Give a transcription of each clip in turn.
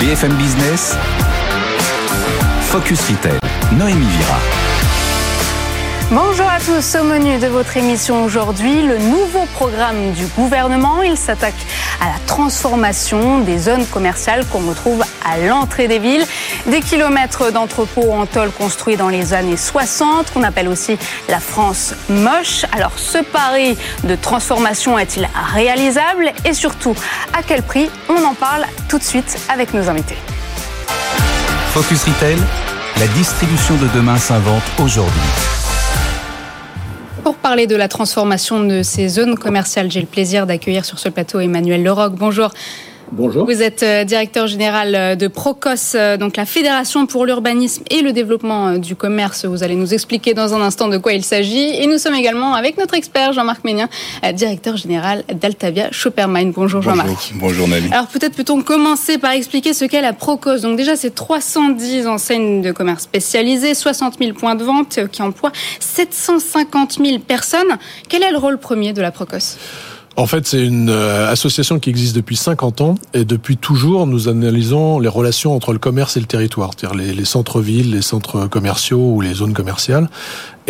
BFM Business, Focus Retail, Noémie Vira. Bonjour à tous, au menu de votre émission aujourd'hui, le nouveau programme du gouvernement. Il s'attaque à la transformation des zones commerciales qu'on retrouve à l'entrée des villes. Des kilomètres d'entrepôts en tôle construits dans les années 60, qu'on appelle aussi la France moche. Alors ce pari de transformation est-il réalisable? Et surtout à quel prix? On en parle tout de suite avec nos invités. Focus Retail, la distribution de demain s'invente aujourd'hui. Pour parler de la transformation de ces zones commerciales, j'ai le plaisir d'accueillir sur ce plateau Emmanuel Leroc. Bonjour. Bonjour. Vous êtes euh, directeur général euh, de Procos, euh, donc la Fédération pour l'urbanisme et le développement du commerce. Vous allez nous expliquer dans un instant de quoi il s'agit. Et nous sommes également avec notre expert Jean-Marc Ménien, directeur général d'Altavia Shoppermine. Bonjour Jean-Marc. Bonjour Nami. Alors peut-être peut-on commencer par expliquer ce qu'est la Procos. Donc déjà, c'est 310 enseignes de commerce spécialisées, 60 000 points de vente qui emploient 750 000 personnes. Quel est le rôle premier de la Procos? En fait, c'est une euh, association qui existe depuis 50 ans et depuis toujours, nous analysons les relations entre le commerce et le territoire, c'est-à-dire les, les centres-villes, les centres commerciaux ou les zones commerciales.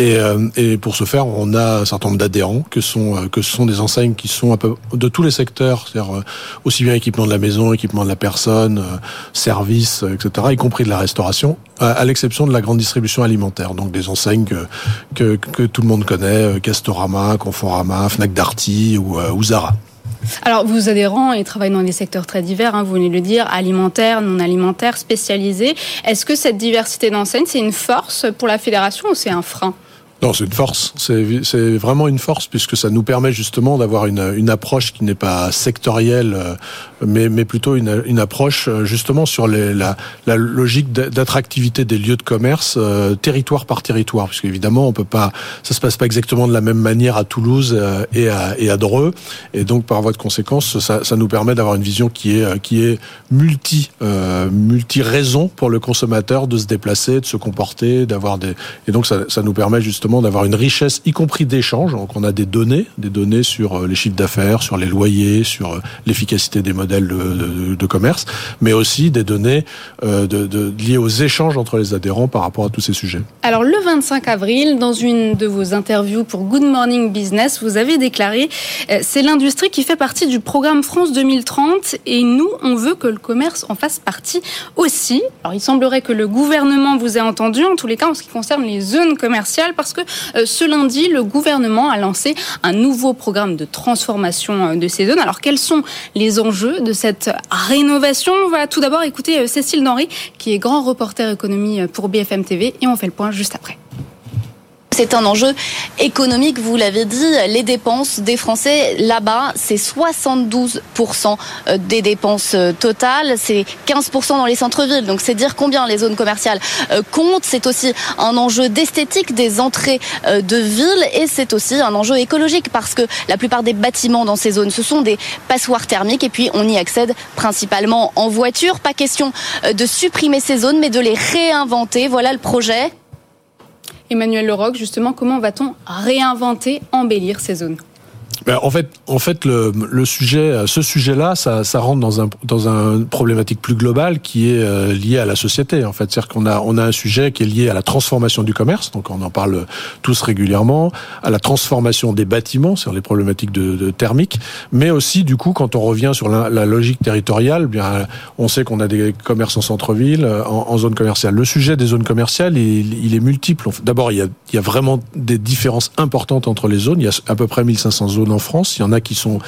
Et, euh, et, pour ce faire, on a un certain nombre d'adhérents que sont euh, que ce sont des enseignes qui sont de tous les secteurs, c'est-à-dire euh, aussi bien équipement de la maison, équipement de la personne, services, etc., y compris de la restauration, à, l'exception de la grande distribution alimentaire, donc des enseignes que que, tout le monde connaît, Castorama, Conforama, Fnac Darty ou, ou Zara. Alors, vos adhérents, ils travaillent dans des secteurs très divers, hein, vous venez de le dire, alimentaire, non alimentaire, spécialisés. Est-ce que cette diversité d'enseignes, c'est une force pour la fédération ou c'est un frein? Non, c'est une force. C'est vraiment une force puisque ça nous permet justement d'avoir une, une, approche qui n'est pas sectorielle, euh, mais, mais plutôt une, une, approche euh, justement sur les, la, la, logique d'attractivité des lieux de commerce euh, territoire par territoire, puisque évidemment on peut pas, ça se passe pas exactement de la même manière à Toulouse et à, et à Dreux, et donc par voie de conséquence, ça, ça nous permet d'avoir une vision qui est qui est multi multi raison pour le consommateur de se déplacer, de se comporter, d'avoir des, et donc ça, ça nous permet justement d'avoir une richesse, y compris d'échanges. Donc on a des données, des données sur euh, les chiffres d'affaires, sur les loyers, sur euh, l'efficacité des modèles de, commerce, mais aussi des données euh, liées aux échanges entre les adhérents par rapport à tous ces sujets. Alors le 25 avril, dans une de vos interviews pour Good Morning Business, vous avez déclaré c'est l'industrie qui fait partie du programme France 2030 et nous, on veut que le commerce en fasse partie aussi. Alors il semblerait que le gouvernement vous ait entendu, en tous les cas en ce qui concerne les zones commerciales, parce que euh, ce lundi, le gouvernement a lancé un nouveau programme de transformation euh, de ces zones. Alors, quels sont les enjeux de cette rénovation? On va tout d'abord écouter euh, Cécile Denry, qui est grand reporter économie pour BFM TV, et on fait le point juste après. C'est un enjeu économique, vous l'avez dit. Les dépenses des Français là-bas, c'est 72% euh, des dépenses euh, totales. C'est 15% dans les centres-villes. Donc c'est dire combien les zones commerciales euh, comptent. C'est aussi un enjeu d'esthétique des entrées de ville et c'est aussi un enjeu écologique parce que la plupart des bâtiments dans ces zones, ce sont des passoires thermiques et puis on y accède principalement en voiture. Pas question de supprimer ces zones mais de les réinventer. Voilà le projet. Emmanuel Leroc, justement, comment va-t-on réinventer, embellir ces zones? Ben, en fait, en fait, le, sujet, ce sujet-là, ça, rentre dans un dans un problématique plus globale qui est euh, liée à la société. En fait, c'est-à-dire qu'on a on a un sujet qui est lié à la transformation du commerce, donc on en parle tous régulièrement, à la transformation des bâtiments, sur les problématiques de, thermique, mais aussi du coup, quand on revient sur la, logique territoriale, bien, on sait qu'on a des commerces en centre-ville, en, en, zone commerciale. Le sujet des zones commerciales, il, il est multiple. D'abord, il y a il y a vraiment des différences importantes entre les zones. Il y a à peu près 1500 zones en France. Il y en a qui sont,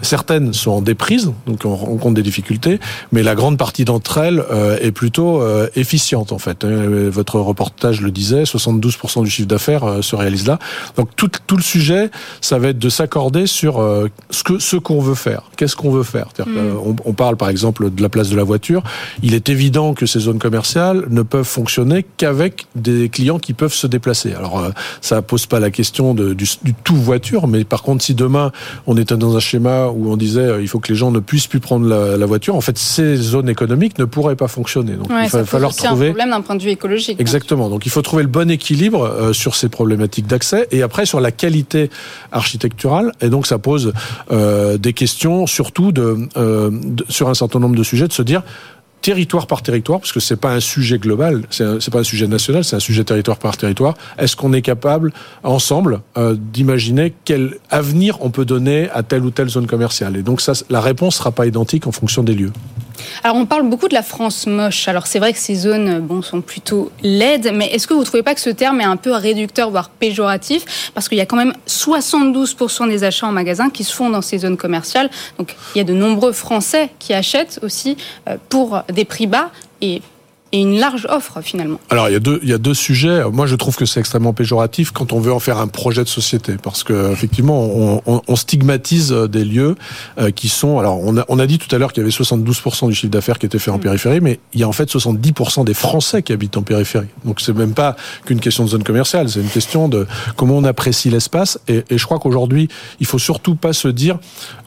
certaines sont en déprise, donc on rencontre des difficultés, mais la grande partie d'entre elles euh, est plutôt euh, efficiente en fait. Euh, votre reportage le disait, 72% du chiffre d'affaires se réalise là. Donc tout, tout le sujet, ça va être de s'accorder sur ce que ce qu'on veut faire. Qu'est-ce qu'on veut faire? Mm. on, on, parle par exemple de la place de la voiture. Il est évident que ces zones commerciales ne peuvent fonctionner qu'avec des clients qui peuvent se déplacer. Alors ça pose pas la question de, du, du tout voiture, mais par contre si demain on était dans un schéma où on disait euh, il faut que les gens ne puissent plus prendre la, voiture. En fait, ces zones économiques ne pourraient pas fonctionner. Donc il va falloir trouver un problème d'un point de vue écologique. Exactement. Donc il faut trouver le bon équilibre euh, sur ces problématiques d'accès et après sur la qualité architecturale. Et donc ça pose euh, des questions surtout de, sur un certain nombre de sujets de se dire territoire par territoire, parce que c'est pas un sujet global, c'est pas un sujet national, c'est un sujet territoire par territoire. Est-ce qu'on est capable ensemble euh, d'imaginer quel avenir on peut donner à telle ou telle zone commerciale? Et donc ça, la réponse sera pas identique en fonction des lieux. Alors on parle beaucoup de la France moche. Alors c'est vrai que ces zones sont plutôt laides, mais est-ce que vous ne trouvez pas que ce terme est un peu réducteur, voire péjoratif? Parce qu'il y a quand même 72% des achats en magasin qui se font dans ces zones commerciales. Donc il y a de nombreux Français qui achètent aussi euh, pour des prix bas et et une large offre finalement. Alors il y a deux, il y a deux sujets. Moi je trouve que c'est extrêmement péjoratif quand on veut en faire un projet de société parce que effectivement on, on, on stigmatise des lieux euh, qui sont. Alors on a, on a dit tout à l'heure qu'il y avait 72% du chiffre d'affaires qui était fait en mm. périphérie, mais il y a en fait 70% des Français qui habitent en périphérie. Donc c'est même pas qu'une question de zone commerciale, c'est une question de comment on apprécie l'espace. Et, et je crois qu'aujourd'hui il faut surtout pas se dire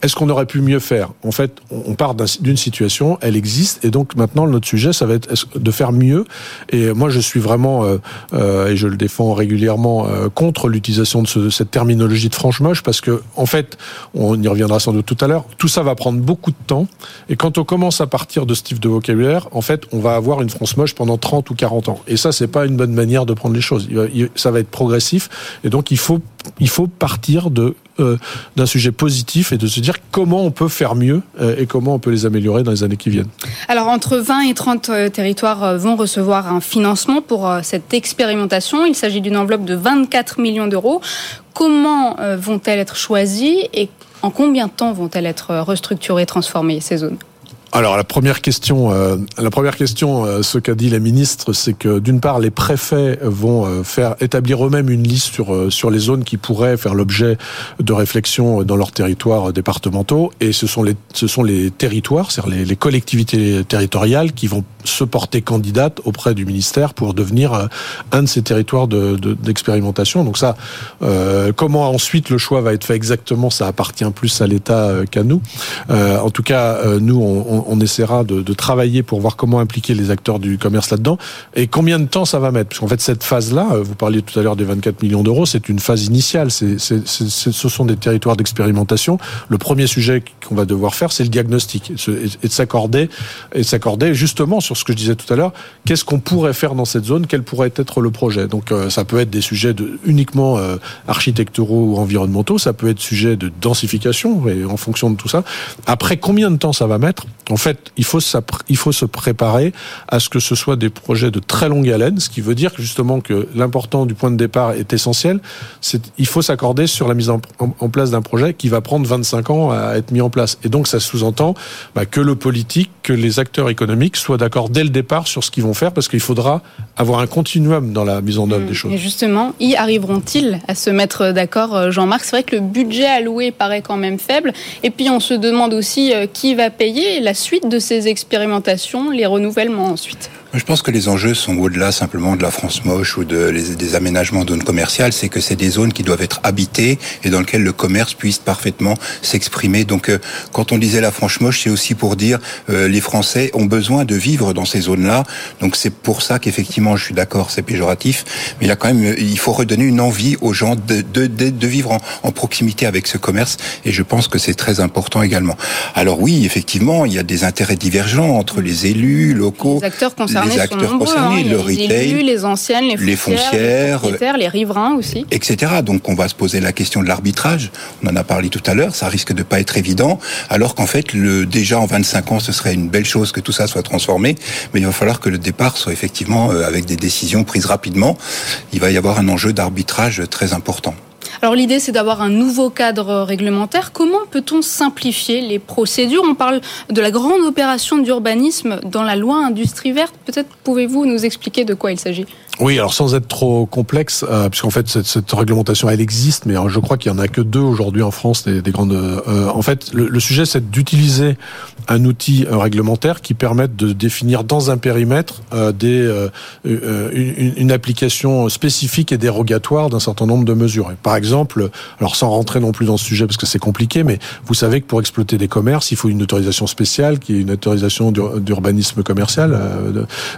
est-ce qu'on aurait pu mieux faire? En fait on part d'une situation, elle existe et donc maintenant notre sujet ça va être de faire mieux. Et moi, je suis vraiment, euh, euh, et je le défends régulièrement, euh, contre l'utilisation de, ce, cette terminologie de franche moche, parce que, en fait, on y reviendra sans doute tout à l'heure, tout ça va prendre beaucoup de temps. Et quand on commence à partir de ce type de vocabulaire, en fait, on va avoir une France moche pendant 30 ou 40 ans. Et ça, c'est pas une bonne manière de prendre les choses. Ça va être progressif. Et donc, il faut, il faut partir de euh, d'un sujet positif et de se dire comment on peut faire mieux euh, et comment on peut les améliorer dans les années qui viennent. Alors entre 20 et 30 euh, territoires vont recevoir un financement pour cette expérimentation. Il s'agit d'une enveloppe de 24 millions d'euros. Comment vont-elles être choisies et en combien de temps vont-elles être restructurées, transformées ces zones? Alors la première question, euh, la première question, euh, ce qu'a dit la ministre, c'est que d'une part les préfets vont euh, faire établir eux-mêmes une liste sur sur les zones qui pourraient faire l'objet de réflexion dans leurs territoires départementaux, et ce sont les ce sont les territoires, c'est-à-dire les, les, collectivités territoriales qui vont se porter candidates auprès du ministère pour devenir un de ces territoires d'expérimentation. De, Donc ça, comment ensuite le choix va être fait exactement, ça appartient plus à l'État qu'à nous. en tout cas, nous on on, essaiera de, de, travailler pour voir comment impliquer les acteurs du commerce là-dedans et combien de temps ça va mettre. Parce qu'en fait, cette phase-là, euh, vous parliez tout à l'heure des 24 millions d'euros, c'est une phase initiale. Ce sont des territoires d'expérimentation. Le premier sujet qu'on va devoir faire, c'est le diagnostic et de s'accorder et s'accorder justement sur ce que je disais tout à l'heure. Qu'est-ce qu'on pourrait faire dans cette zone Quel pourrait être le projet Donc, euh, ça peut être des sujets de, uniquement euh, architecturaux ou environnementaux. Ça peut être sujet de densification et en fonction de tout ça. Après, combien de temps ça va mettre? En fait, il faut, il faut se préparer à ce que ce soit des projets de très longue haleine, ce qui veut dire justement que l'important du point de départ est essentiel. C'est, il faut s'accorder sur la mise en, place d'un projet qui va prendre 25 ans à être mis en place. Et donc, ça sous-entend bah, que le politique, que les acteurs économiques soient d'accord dès le départ sur ce qu'ils vont faire, parce qu'il faudra avoir un continuum dans la mise en œuvre des mmh. choses. Et justement, y arriveront-ils à se mettre d'accord, euh, Jean-Marc? C'est vrai que le budget alloué paraît quand même faible. Et puis, on se demande aussi euh, qui va payer la suite de ces expérimentations, les renouvellements ensuite je pense que les enjeux sont au-delà simplement de la France moche ou de, des aménagements de zones commerciales, c'est que c'est des zones qui doivent être habitées et dans lesquelles le commerce puisse parfaitement s'exprimer. Donc euh, quand on disait la France moche, c'est aussi pour dire euh, les Français ont besoin de vivre dans ces zones-là. Donc c'est pour ça qu'effectivement, je suis d'accord, c'est péjoratif, mais il a quand même, il faut redonner une envie aux gens de, de, de, vivre en, en, proximité avec ce commerce et je pense que c'est très important également. Alors oui, effectivement, il y a des intérêts divergents entre les élus locaux, les acteurs concernés les acteurs concernés, hein. le retail, les, élus, les anciennes, les, foncières, les, les riverains aussi, etc. Donc on va se poser la question de l'arbitrage. On en a parlé tout à l'heure. Ça risque de pas être évident, alors qu'en fait, le, déjà en 25 ans, ce serait une belle chose que tout ça soit transformé. Mais il va falloir que le départ soit effectivement euh, avec des décisions prises rapidement. Il va y avoir un enjeu d'arbitrage très important. Alors l'idée, c'est d'avoir un nouveau cadre réglementaire. Comment peut-on simplifier les procédures? On parle de la grande opération d'urbanisme dans la loi industrie verte. Peut-être pouvez-vous nous expliquer de quoi il s'agit? Oui, alors sans être trop complexe, euh, puisqu'en fait cette, réglementation elle existe, mais je crois qu'il y en a que deux aujourd'hui en France des, des grandes. Euh, en fait, le sujet c'est d'utiliser un outil réglementaire qui permette de définir dans un périmètre euh, des euh, une, une, application spécifique et dérogatoire d'un certain nombre de mesures. par exemple, alors sans rentrer non plus dans ce sujet parce que c'est compliqué, mais vous savez que pour exploiter des commerces, il faut une autorisation spéciale qui est une autorisation d'urbanisme commercial,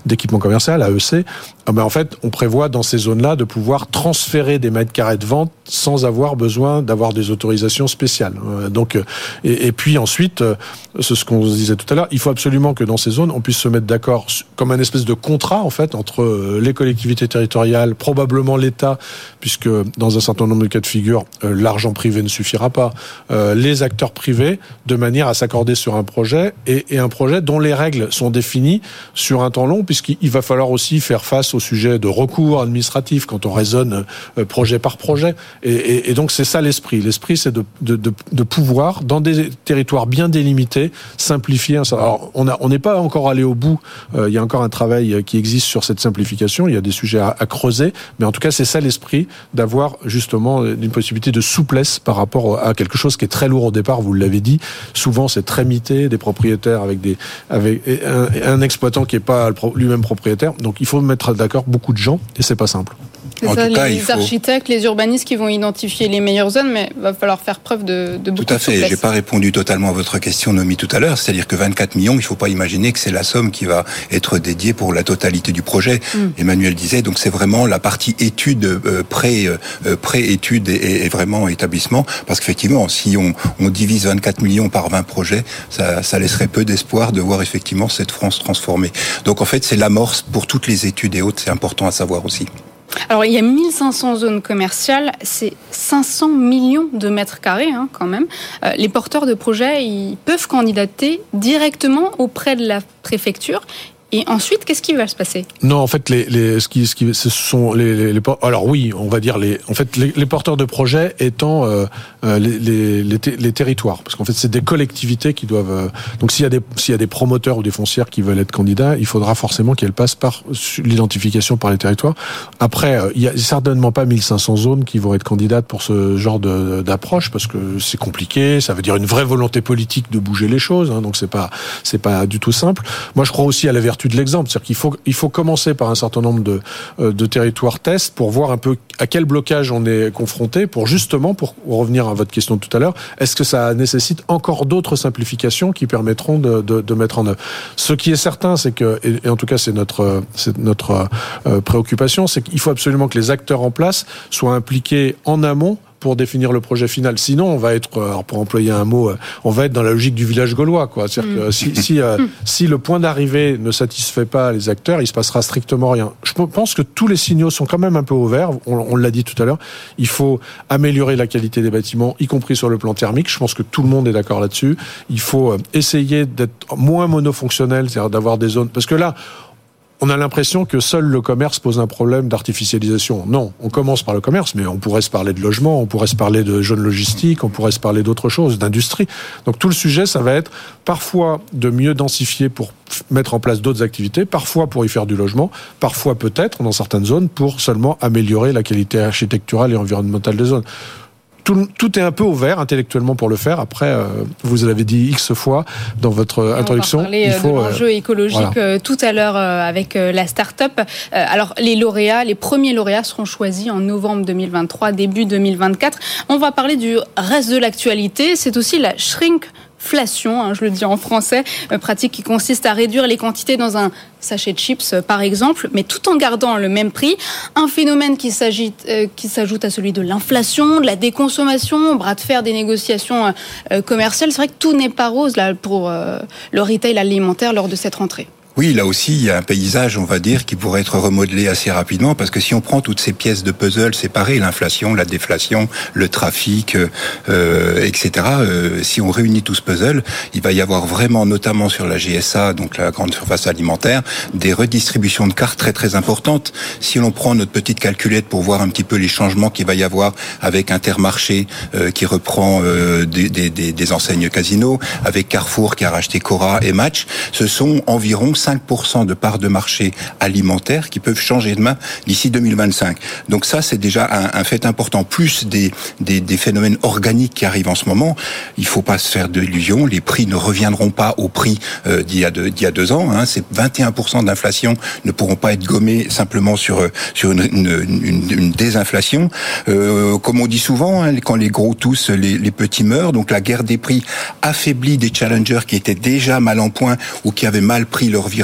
d'équipement commercial AEC. Ah ben en fait on prévoit dans ces zones-là de pouvoir transférer des mètres carrés de vente sans avoir besoin d'avoir des autorisations spéciales. Euh, donc, euh, et, puis ensuite, euh, ce, qu'on disait tout à l'heure, il faut absolument que dans ces zones, on puisse se mettre d'accord comme un espèce de contrat en fait entre les collectivités territoriales, probablement l'État, puisque dans un certain nombre de cas de figure, l'argent privé ne suffira pas, les acteurs privés, de manière à s'accorder sur un projet et, et, un projet dont les règles sont définies sur un temps long, puisqu'il va falloir aussi faire face au sujet de recours administratif quand on raisonne projet par projet. Et, donc c'est ça l'esprit. L'esprit, c'est de, de, pouvoir, dans des territoires bien délimités, simplifier. Alors on n'est on pas encore allé au bout. il y a encore un travail qui existe sur cette simplification. Il y a des sujets à, creuser, mais en tout cas c'est ça l'esprit d'avoir justement une possibilité de souplesse par rapport à quelque chose qui est très lourd au départ. Vous l'avez dit. Souvent c'est très mité, des propriétaires avec des avec un, un exploitant qui est pas lui-même propriétaire. Donc il faut mettre d'accord beaucoup de gens et c'est pas simple. C'est ça, cas, les faut... architectes, les urbanistes qui vont identifier les meilleures zones, mais il va falloir faire preuve de, de beaucoup Tout à fait. J'ai pas répondu totalement à votre question, Nomi, tout à l'heure. C'est-à-dire que 24 millions, il faut pas imaginer que c'est la somme qui va être dédiée pour la totalité du projet. Mm. Emmanuel disait, donc c'est vraiment la partie étude, euh, pré, euh, pré-étude et, et, vraiment établissement. Parce qu'effectivement, si on, on, divise 24 millions par 20 projets, ça, ça laisserait peu d'espoir de voir effectivement cette France transformée. Donc en fait, c'est l'amorce pour toutes les études et autres. C'est important à savoir aussi. Alors, il y a 1500 zones commerciales, c'est 500 millions de mètres carrés hein, quand même. Euh, les porteurs de projets, peuvent candidater directement auprès de la préfecture et ensuite, qu'est-ce qui va se passer? Non, en fait, les, les, ce qui, ce qui, ce sont les, les, alors oui, on va dire les, en fait, les, porteurs de projets étant euh, euh les, territoires, parce qu'en fait, c'est des collectivités qui doivent. Euh, donc, s'il y a des, s'il y a des promoteurs ou des foncières qui veulent être candidats, il faudra forcément qu'elles passent par l'identification par les territoires. Après, euh, il y a certainement pas 1500 zones qui vont être candidates pour ce genre d'approche, parce que c'est compliqué. Ça veut dire une vraie volonté politique de bouger les choses. Hein, donc, c'est pas, c'est pas du tout simple. Moi, je crois aussi à la vertu de l'exemple. C'est-à-dire qu'il faut, il faut commencer par un certain nombre de, euh, de territoires tests pour voir un peu à quel blocage on est confronté pour justement, pour revenir à votre question de tout à l'heure, est-ce que ça nécessite encore d'autres simplifications qui permettront de, de, de, mettre en œuvre? Ce qui est certain, c'est que, et, en tout cas c'est notre, c'est notre euh, préoccupation, c'est qu'il faut absolument que les acteurs en place soient impliqués en amont pour définir le projet final. Sinon, on va être, alors pour employer un mot, on va être dans la logique du village gaulois. Quoi. C'est-à-dire que si, si, euh, si le point d'arrivée ne satisfait pas les acteurs, il se passera strictement rien. Je pense que tous les signaux sont quand même un peu ouverts. On, on l'a dit tout à l'heure. Il faut améliorer la qualité des bâtiments, y compris sur le plan thermique. Je pense que tout le monde est d'accord là-dessus. Il faut essayer d'être moins monofonctionnel, c'est-à-dire d'avoir des zones. Parce que là, on a l'impression que seul le commerce pose un problème d'artificialisation. Non, on commence par le commerce, mais on pourrait se parler de logement, on pourrait se parler de jeunes logistiques, on pourrait se parler d'autres choses, d'industrie. Donc tout le sujet, ça va être parfois de mieux densifier pour mettre en place d'autres activités, parfois pour y faire du logement, parfois peut-être dans certaines zones pour seulement améliorer la qualité architecturale et environnementale des zones tout, tout, est un peu ouvert intellectuellement pour le faire. Après, euh, vous l'avez dit x fois dans votre introduction. On va parler il faut, de l'enjeu écologique voilà. tout à l'heure avec la start-up. Alors, les lauréats, les premiers lauréats seront choisis en novembre 2023, début 2024. On va parler du reste de l'actualité. C'est aussi la shrink inflation, hein, je le dis en français, euh, pratique qui consiste à réduire les quantités dans un sachet de chips, euh, par exemple, mais tout en gardant le même prix. Un phénomène qui s'ajoute euh, s'ajoute à celui de l'inflation, de la déconsommation, bras de fer des négociations commerciales. C'est vrai que tout n'est pas rose là pour le retail alimentaire lors de cette rentrée. Oui, là aussi, il y a un paysage, on va dire, qui pourrait être remodelé assez rapidement, parce que si on prend toutes ces pièces de puzzle séparées, l'inflation, la déflation, le trafic, euh, etc., euh, si on réunit tout ce puzzle, il va y avoir vraiment, notamment sur la GSA, donc la grande surface alimentaire, des redistributions de cartes très très importantes. Si l'on prend notre petite calculette pour voir un petit peu les changements qu'il va y avoir avec Intermarché euh, qui reprend euh, des, des, des, enseignes casino, avec Carrefour qui a racheté Cora et Match, ce sont environ 5% de parts de marché alimentaire qui peuvent changer de main d'ici 2025. Donc ça, c'est déjà un, fait important. Plus des, des, des, phénomènes organiques qui arrivent en ce moment. Il faut pas se faire d'illusions. Les prix ne reviendront pas au prix euh, d'il y, a deux, y a deux ans. Hein. C'est 21% d'inflation ne pourront pas être gommés simplement sur, sur une, désinflation. Euh, comme on dit souvent, hein, quand les gros les, les petits meurent. Donc la guerre des prix affaiblit des challengers qui étaient déjà mal en point ou qui avaient mal pris leur vie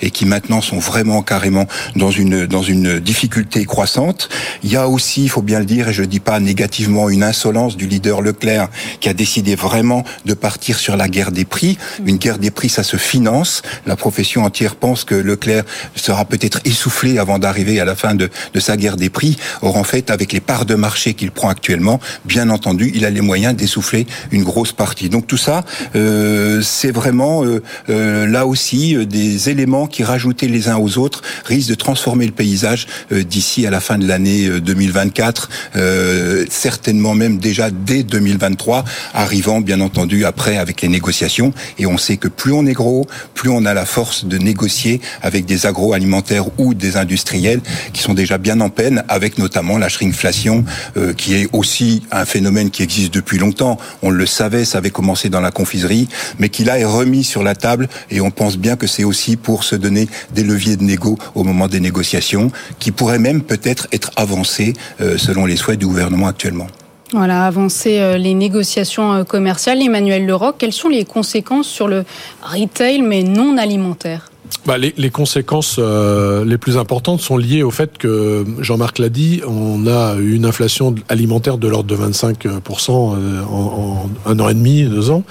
et qui maintenant sont vraiment carrément dans une dans une difficulté croissante. Il y a aussi, il faut bien le dire, et je ne dis pas négativement, une insolence du leader Leclerc qui a décidé vraiment de partir sur la guerre des prix. Une guerre des prix, ça se finance. La profession entière pense que Leclerc sera peut-être essoufflé avant d'arriver à la fin de, de sa guerre des prix. Or, en fait, avec les parts de marché qu'il prend actuellement, bien entendu, il a les moyens d'essouffler une grosse partie. Donc tout ça, euh, c'est vraiment euh, euh, là aussi euh, des éléments qui, rajoutés les uns aux autres, risquent de transformer le paysage euh, d'ici à la fin de l'année 2024, certainement même déjà dès 2023, arrivant bien entendu après avec les négociations. Et on sait que plus on est gros, plus on a la force de négocier avec des agroalimentaires ou des industriels qui sont déjà bien en peine, avec notamment la shrinkflation, euh, qui est aussi un phénomène qui existe depuis longtemps. On le savait, ça avait commencé dans la confiserie, mais qui là est remis sur la table et on pense bien que c'est aussi pour se donner des leviers de négo au moment des négociations, qui pourraient même peut-être être avancés euh, selon les souhaits du gouvernement actuellement. Voilà, avancer euh, les négociations commerciales. Emmanuel Leroc, quelles sont les conséquences sur le retail mais non alimentaire? Bah, les, conséquences euh, les plus importantes sont liées au fait que, Jean-Marc l'a dit, on a une inflation alimentaire de l'ordre de 25% euh, en, en, un an et demi, deux ans.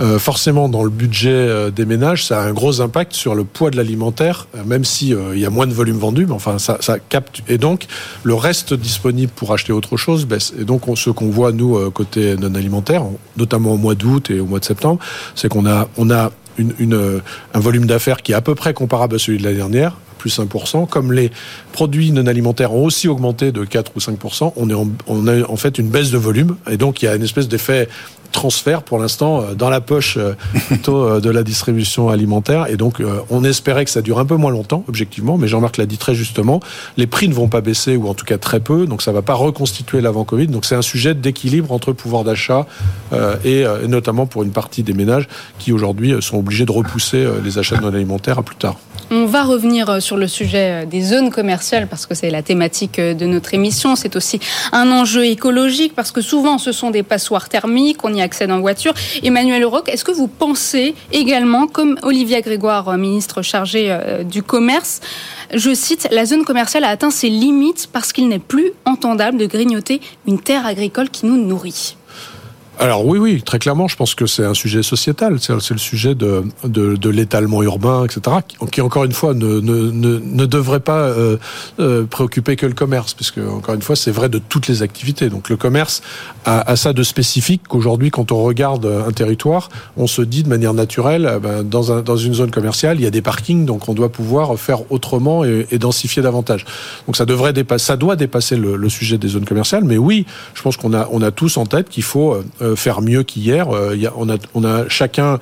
Euh, forcément, dans le budget euh, des ménages, ça a un gros impact sur le poids de l'alimentaire, même si il y a moins de volume vendu, mais enfin, ça, capte. Et donc, le reste disponible pour acheter autre chose baisse. Et donc, on, ce qu'on voit, nous, côté non alimentaire, notamment au mois d'août et au mois de septembre, c'est qu'on a, on a euh, un volume d'affaires qui est à peu près comparable à celui de l'année dernière, plus 1%. Comme les produits non alimentaires ont aussi augmenté de 4 ou 5%, on, on a en fait une baisse de volume. Et donc, il y a une espèce d'effet transfert pour l'instant euh, dans la poche euh, plutôt de la distribution alimentaire et donc on espérait que ça dure un peu moins longtemps objectivement mais Jean-Marc l'a dit très justement les prix ne vont pas baisser ou en tout cas très peu donc ça va pas reconstituer l'avant Covid donc c'est un sujet d'équilibre entre pouvoir d'achat et, et notamment pour une partie des ménages qui aujourd'hui sont obligés de repousser les achats non alimentaires à plus tard. On va revenir sur le sujet des zones commerciales parce que c'est la thématique de notre émission. C'est aussi un enjeu écologique parce que souvent ce sont des passoires thermiques, on y accède en voiture. Emmanuel Roch, est-ce que vous pensez également, comme Olivia Grégoire, ministre chargée du commerce, je cite, la zone commerciale a atteint ses limites parce qu'il n'est plus entendable de grignoter une terre agricole qui nous nourrit alors oui, oui, très clairement, je pense que c'est un sujet sociétal. C'est le sujet de, de, de l'étalement urbain, etc., qui, encore une fois ne, ne, ne, ne devrait pas euh, euh, préoccuper que le commerce, puisque encore une fois, c'est vrai de toutes les activités. Donc le commerce a, a ça de spécifique qu'aujourd'hui, quand on regarde un territoire, on se dit de manière naturelle, ben, dans, un, dans une zone commerciale, il y a des parkings, donc on doit pouvoir faire autrement et, et densifier davantage. Donc ça devrait dépasser, ça doit dépasser le, le, sujet des zones commerciales. Mais oui, je pense qu'on a, on a tous en tête qu'il faut euh, faire mieux qu'hier. Euh, on, a, on a chacun,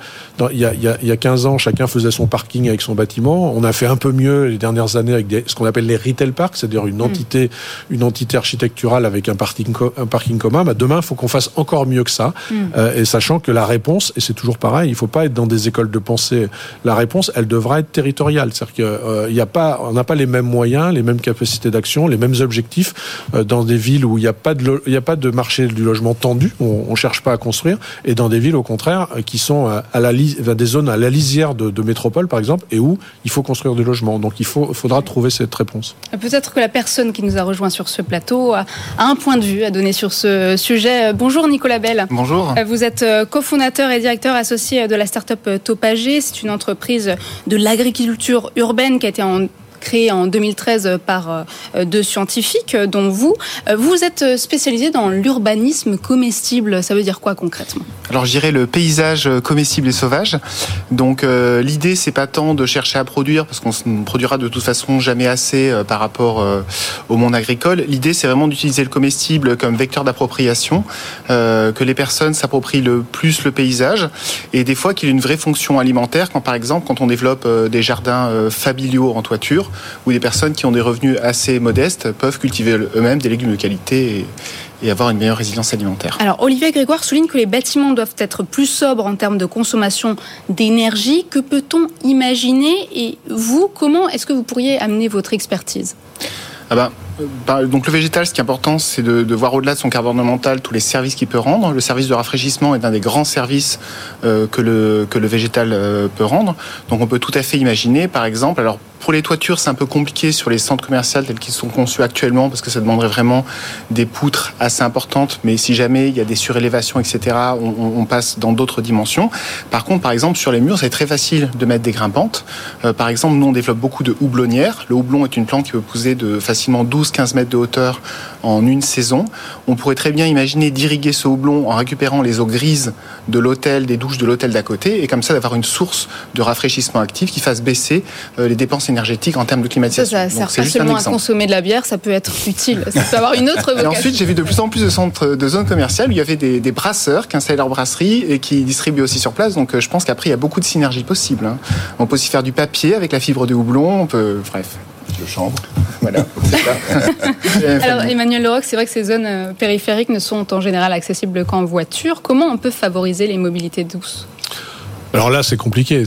il, y a, il y a 15 ans, chacun faisait son parking avec son bâtiment. On a fait un peu mieux les dernières années avec des, ce qu'on appelle les retail parks, c'est-à-dire une entité, mmh. une entité architecturale avec un parking, un parking commun. Bah, demain, il faut qu'on fasse encore mieux que ça. Mmh. Euh, et sachant que la réponse, et c'est toujours pareil, il ne faut pas être dans des écoles de pensée. La réponse, elle devra être territoriale. C'est-à-dire qu'il euh, pas, on n'a pas les mêmes moyens, les mêmes capacités d'action, les mêmes objectifs euh, dans des villes où il n'y a pas de, il y a pas de marché du logement tendu. On, on cherche pas à construire, et dans des villes au contraire qui sont à la des zones à la lisière de, de métropole par exemple, et où il faut construire des logements. Donc il faut, faudra trouver cette réponse. Peut-être que la personne qui nous a rejoint sur ce plateau a, a un point de vue à donner sur ce sujet. Bonjour Nicolas Bell. Bonjour. Vous êtes cofondateur et directeur associé de la start-up Topager. C'est une entreprise de l'agriculture urbaine qui a été en créé en 2013 par deux scientifiques, dont vous. Vous êtes spécialisé dans l'urbanisme comestible. Ça veut dire quoi concrètement? Alors, je dirais le paysage comestible et sauvage. Donc, euh, l'idée, c'est pas tant de chercher à produire, parce qu'on ne produira de toute façon jamais assez euh, par rapport euh, au monde agricole. L'idée, c'est vraiment d'utiliser le comestible comme vecteur d'appropriation, euh, que les personnes s'approprient le plus le paysage, et des fois qu'il ait une vraie fonction alimentaire, quand par exemple, quand on développe des jardins familiaux en toiture, où des personnes qui ont des revenus assez modestes peuvent cultiver eux-mêmes des légumes de qualité et, et, avoir une meilleure résilience alimentaire. Alors, Olivier Grégoire souligne que les bâtiments doivent être plus sobres en termes de consommation d'énergie. Que peut-on imaginer? Et vous, comment est-ce que vous pourriez amener votre expertise? Ah ben, donc le végétal, ce qui est important, c'est de, voir au-delà de son cadre ornemental tous les services qu'il peut rendre. Le service de rafraîchissement est un des grands services euh, que, le, que le végétal euh, peut rendre. Donc on peut tout à fait imaginer, par exemple, alors pour les toitures, c'est un peu compliqué sur les centres commerciaux tels qu'ils sont conçus actuellement parce que ça demanderait vraiment des poutres assez importantes. Mais si jamais il y a des surélévations, etc., on, passe dans d'autres dimensions. Par contre, par exemple, sur les murs, c'est très facile de mettre des grimpantes. Euh, par exemple, nous, on développe beaucoup de houblonnières. Le houblon est une plante qui peut pousser de facilement 12-15 mètres de hauteur en une saison. On pourrait très bien imaginer d'irriguer ce houblon en récupérant les eaux grises de l'hôtel, des douches de l'hôtel d'à côté, et comme ça d'avoir une source de rafraîchissement actif qui fasse baisser euh, les dépenses énergétique en termes de climatisation. Ça, ça sert pas seulement à consommer de la bière, ça peut être utile. Ça peut avoir une autre vocation. Et ensuite, j'ai vu de plus en plus de centres, de zones commerciales où il y avait des, des brasseurs qui installaient leur brasserie et qui distribuaient aussi sur place. Donc, euh, je pense qu'après, il y a beaucoup de synergies possibles. Hein. On peut aussi faire du papier avec la fibre de houblon. On peut, bref. Voilà. Alors, Emmanuel Leroc, c'est vrai que ces zones euh, périphériques ne sont en général accessibles qu'en voiture. Comment on peut favoriser les mobilités douces? Alors là, c'est compliqué.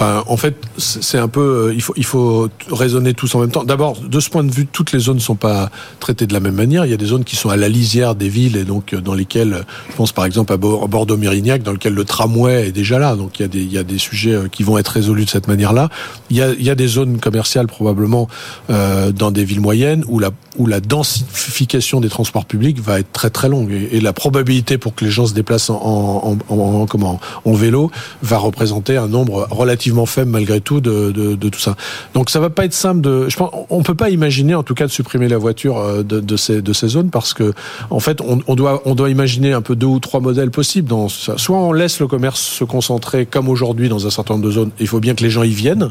En fait, c'est un peu. Il faut, il faut raisonner tous en même temps. D'abord, de ce point de vue, toutes les zones ne sont pas traitées de la même manière. Il y a des zones qui sont à la lisière des villes et donc dans lesquelles, je pense par exemple à Bordeaux-Mérignac, dans lequel le tramway est déjà là. Donc il y a des, il y a des sujets qui vont être résolus de cette manière-là. Il y a, il y a des zones commerciales probablement euh, dans des villes moyennes où la, où la densification des transports publics va être très très longue et, la probabilité pour que les gens se déplacent en, en, en, en comment, en vélo va représenter un nombre relativement faible malgré tout de, de, tout ça. Donc ça va pas être simple de. Je pense, on peut pas imaginer en tout cas de supprimer la voiture euh, de, ces de ces zones parce que en fait on, doit on doit imaginer un peu deux ou trois modèles possibles. Dans. Soit on laisse le commerce se concentrer comme aujourd'hui dans un certain nombre de zones. Il faut bien que les gens y viennent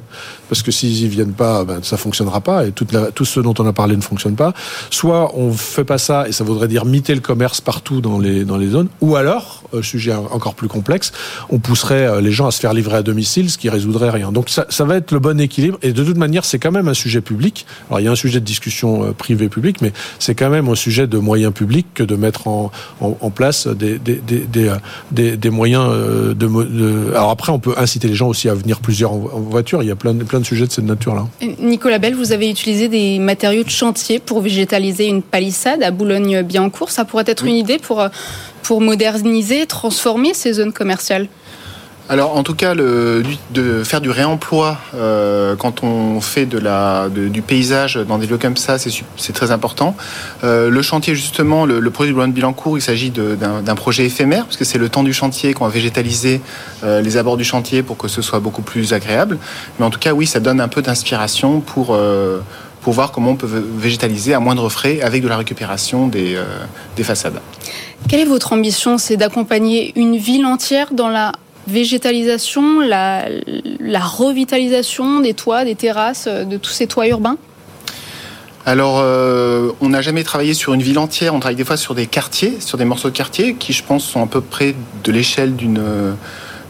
parce que s'ils y viennent pas, ben, ça fonctionnera pas et toute tout ce dont on a parlé ne fonctionne pas. Soit on fait pas ça et ça voudrait dire miter le commerce partout dans les dans les zones. Ou alors, euh, sujet encore plus complexe, on pousserait euh, les gens à se faire livrer à domicile, ce qui résoudrait rien. Donc ça, ça va être le bon équilibre. Et de toute manière, c'est quand même un sujet public. Alors il y a un sujet de discussion euh, privée-publique, mais c'est quand même un sujet de moyens publics que de mettre en, en, en place des, des, des, des, des moyens de, de, Alors après, on peut inciter les gens aussi à venir plusieurs en, en voiture. Il y a plein, plein de sujets de cette nature-là. Nicolas Bell, vous avez utilisé des matériaux de chantier pour végétaliser une palissade à Boulogne-Billancourt. Ça pourrait être oui. une idée pour, pour moderniser, transformer ces zones commerciales? Alors en tout cas, de faire du réemploi euh, quand on fait du paysage dans des lieux comme ça, c'est très important. Euh, le chantier justement, le, projet de Boulogne-Billancourt, il s'agit d'un projet éphémère parce que c'est le temps du chantier qu'on va végétaliser euh, les abords du chantier pour que ce soit beaucoup plus agréable. Mais en tout cas, oui, ça donne un peu d'inspiration pour pour voir comment on peut végétaliser à moindre frais avec de la récupération des, des façades. Quelle est votre ambition? C'est d'accompagner une ville entière dans la végétalisation, la, revitalisation des toits, des terrasses, de tous ces toits urbains alors, euh, on n'a jamais travaillé sur une ville entière. On travaille des fois sur des quartiers, sur des morceaux de quartiers qui, je pense, sont à peu près de l'échelle d'une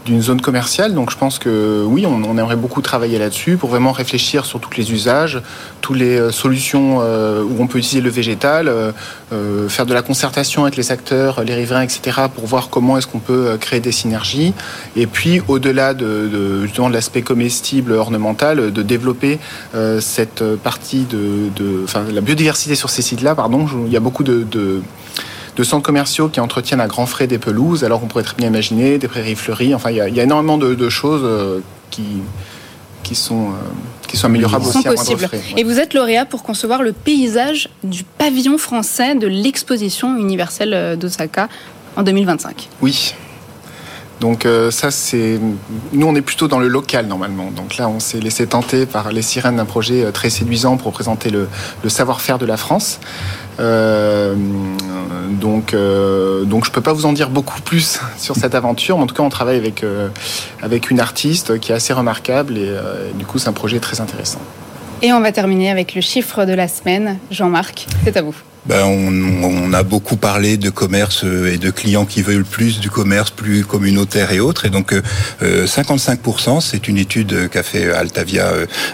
d'une zone commerciale. Donc je pense que oui, on, aimerait beaucoup travailler là-dessus pour vraiment réfléchir sur tous les usages, toutes les euh, solutions euh, où on peut utiliser le végétal, euh, faire de la concertation avec les acteurs, les riverains, etc. pour voir comment est-ce qu'on peut créer des synergies. Et puis au-delà de, justement de l'aspect comestible, ornemental, de développer cette partie de, de, enfin, la biodiversité sur ces sites-là. Pardon, il y a beaucoup de, de de centres commerciaux qui entretiennent à grands frais des pelouses, alors qu'on pourrait très bien imaginer des prairies fleuries. Enfin, il y a, il y a énormément de, de choses euh, qui, qui, sont, euh, qui sont améliorables sont aussi possibles. Et vous êtes lauréat pour concevoir le paysage du pavillon français de l'exposition universelle d'Osaka en 2025. Oui. Donc euh, ça, c'est nous, on est plutôt dans le local normalement. Donc là, on s'est laissé tenter par les sirènes d'un projet très séduisant pour présenter le, savoir-faire de la France. Euh, donc, euh, donc je peux pas vous en dire beaucoup plus sur cette aventure. En tout cas, on travaille avec euh, avec une artiste qui est assez remarquable euh, et du coup, c'est un projet très intéressant. Et on va terminer avec le chiffre de la semaine. Jean-Marc, c'est à vous. Ben, on, a beaucoup parlé de commerce euh, et de clients qui veulent plus du commerce plus communautaire et autres. Et donc, 55%, c'est une étude qu'a fait Altavia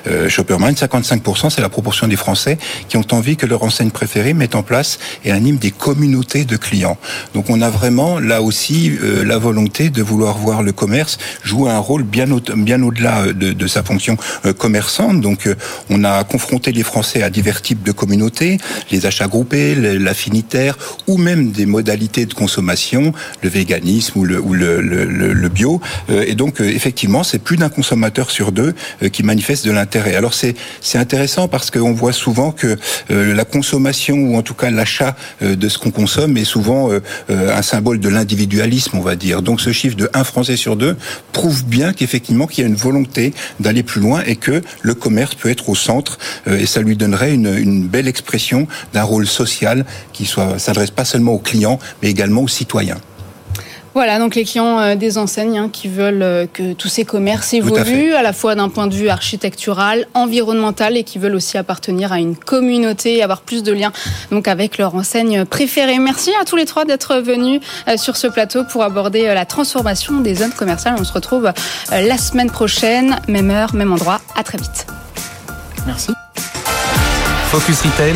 euh, Shopperman, 55%, c'est la proportion des Français qui ont envie que leur enseigne préférée mette en place et anime des communautés de clients. Donc, on a vraiment là aussi la volonté de vouloir voir le commerce jouer un rôle bien, au, bien au-delà de, de, sa fonction commerçante. Donc, on a confronté les Français à divers types de communautés, les achats groupés, l'affinitaire, ou même des modalités de consommation, le véganisme ou le, bio. Euh, et donc, euh, effectivement, c'est plus d'un consommateur sur deux euh, qui manifeste de l'intérêt. Alors, c'est intéressant parce qu'on voit souvent que la consommation, ou en tout cas l'achat de ce qu'on consomme, est souvent un symbole de l'individualisme, on va dire. Donc, ce chiffre de 1 Français sur deux prouve bien qu'effectivement, qu'il y a une volonté d'aller plus loin et que le commerce peut être au centre et ça lui donnerait une, une belle expression d'un rôle social qui soit s'adresse pas seulement aux clients, mais également aux citoyens. Voilà, donc les clients euh, des enseignes hein, qui veulent euh, que tous ces commerces évoluent, à, la fois d'un point de vue architectural, environnemental, et qui veulent aussi appartenir à une communauté, avoir plus de liens donc avec leur enseigne préférée. Merci à tous les trois d'être venus euh, sur ce plateau pour aborder la transformation des zones commerciales. On se retrouve la semaine prochaine, même heure, même endroit. À très vite. Merci. Focus Retail,